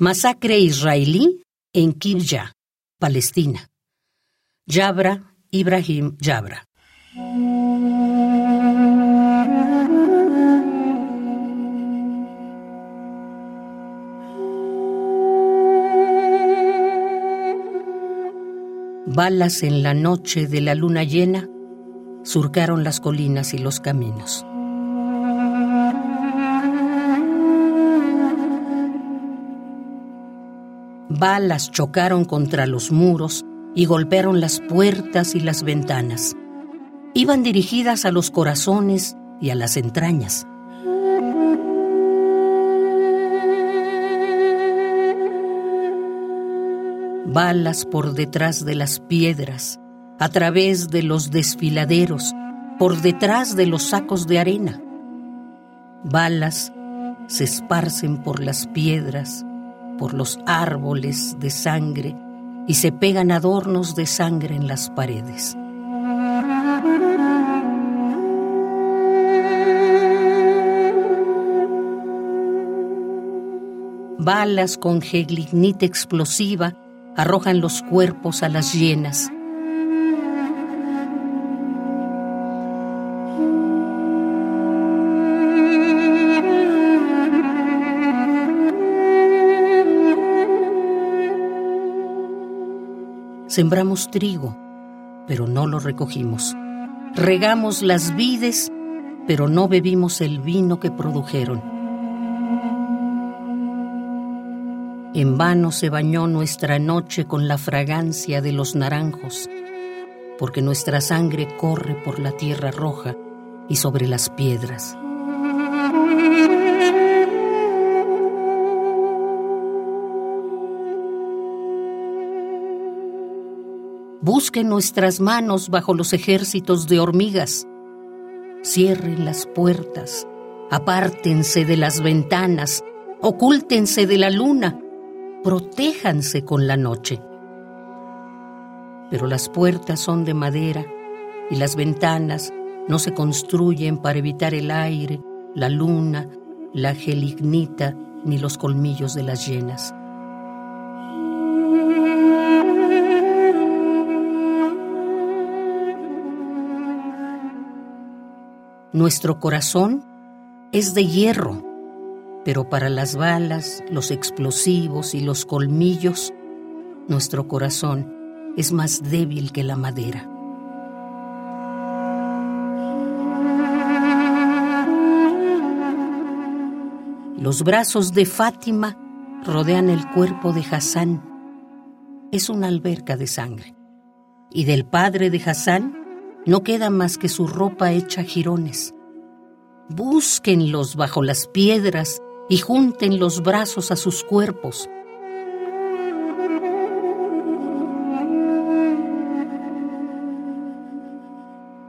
Masacre israelí en Kibya, Palestina. Yabra, Ibrahim Yabra. Balas en la noche de la luna llena surcaron las colinas y los caminos. Balas chocaron contra los muros y golpearon las puertas y las ventanas. Iban dirigidas a los corazones y a las entrañas. Balas por detrás de las piedras, a través de los desfiladeros, por detrás de los sacos de arena. Balas se esparcen por las piedras, por los árboles de sangre y se pegan adornos de sangre en las paredes. Balas con geglignita explosiva arrojan los cuerpos a las llenas Sembramos trigo, pero no lo recogimos. Regamos las vides, pero no bebimos el vino que produjeron. En vano se bañó nuestra noche con la fragancia de los naranjos, porque nuestra sangre corre por la tierra roja y sobre las piedras. Busquen nuestras manos bajo los ejércitos de hormigas. Cierren las puertas, apártense de las ventanas, ocúltense de la luna, protéjanse con la noche. Pero las puertas son de madera y las ventanas no se construyen para evitar el aire, la luna, la gelignita ni los colmillos de las llenas. Nuestro corazón es de hierro, pero para las balas, los explosivos y los colmillos, nuestro corazón es más débil que la madera. Los brazos de Fátima rodean el cuerpo de Hassan. Es una alberca de sangre. Y del padre de Hassan no queda más que su ropa hecha jirones. Búsquenlos bajo las piedras y junten los brazos a sus cuerpos.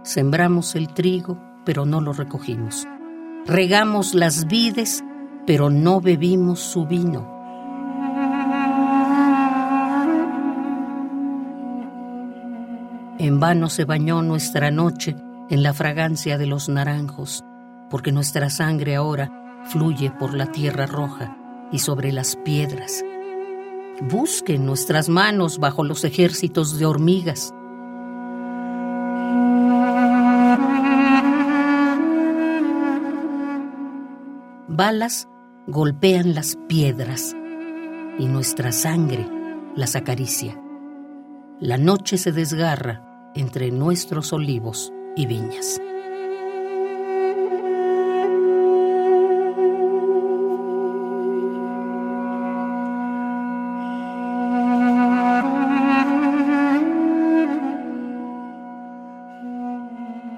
Sembramos el trigo, pero no lo recogimos. Regamos las vides, pero no bebimos su vino. En vano se bañó nuestra noche en la fragancia de los naranjos, porque nuestra sangre ahora fluye por la tierra roja y sobre las piedras. Busquen nuestras manos bajo los ejércitos de hormigas. Balas golpean las piedras y nuestra sangre las acaricia. La noche se desgarra entre nuestros olivos y viñas.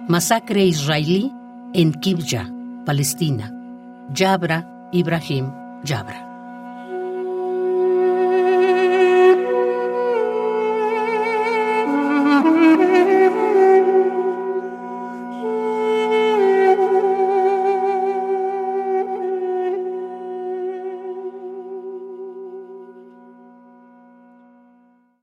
Masacre israelí en Kibya, Palestina. Yabra Ibrahim Yabra.